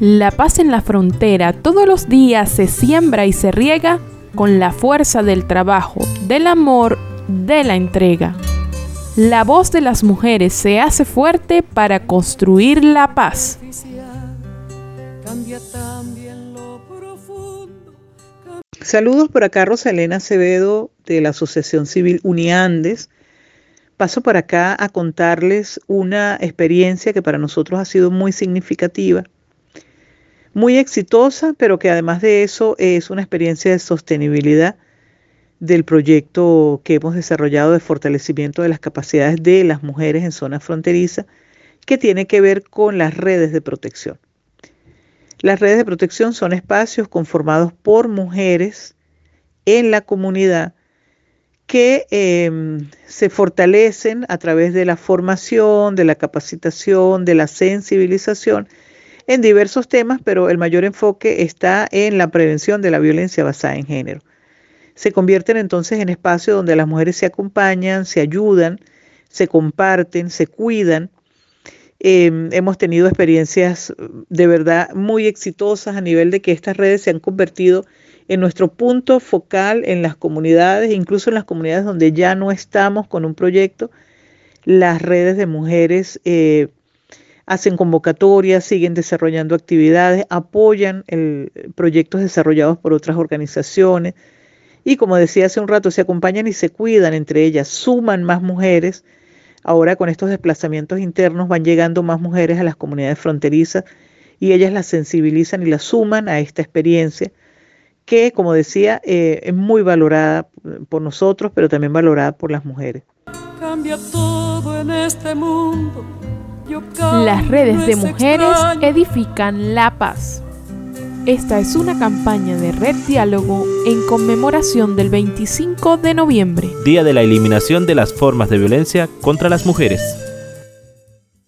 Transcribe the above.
La paz en la frontera todos los días se siembra y se riega con la fuerza del trabajo, del amor, de la entrega. La voz de las mujeres se hace fuerte para construir la paz. Saludos por acá, Rosalena Acevedo de la Asociación Civil Uniandes. Paso por acá a contarles una experiencia que para nosotros ha sido muy significativa, muy exitosa, pero que además de eso es una experiencia de sostenibilidad del proyecto que hemos desarrollado de fortalecimiento de las capacidades de las mujeres en zonas fronterizas, que tiene que ver con las redes de protección. Las redes de protección son espacios conformados por mujeres en la comunidad que em, se fortalecen a través de la formación, de la capacitación, de la sensibilización en diversos temas, pero el mayor enfoque está en la prevención de la violencia basada en género. Se convierten entonces en espacios donde las mujeres se acompañan, se ayudan, se comparten, se cuidan Em, hemos tenido experiencias de verdad muy exitosas a nivel de que estas redes se han convertido en nuestro punto focal en las comunidades, incluso en las comunidades donde ya no estamos con un proyecto. Las redes de mujeres eh, hacen convocatorias, siguen desarrollando actividades, apoyan proyectos desarrollados por otras organizaciones y como decía hace un rato, se acompañan y se cuidan entre ellas, suman más mujeres Ahora con estos desplazamientos internos van llegando más mujeres a las comunidades fronterizas y ellas las sensibilizan y las suman a esta experiencia que, como decía, eh, es muy valorada por nosotros, pero también valorada por las mujeres. Cambia todo en este mundo. Las redes de mujeres edifican la paz. Esta es una campaña de Red Diálogo en conmemoración del 25 de noviembre, Día de la Eliminación de las Formas de Violencia contra las Mujeres.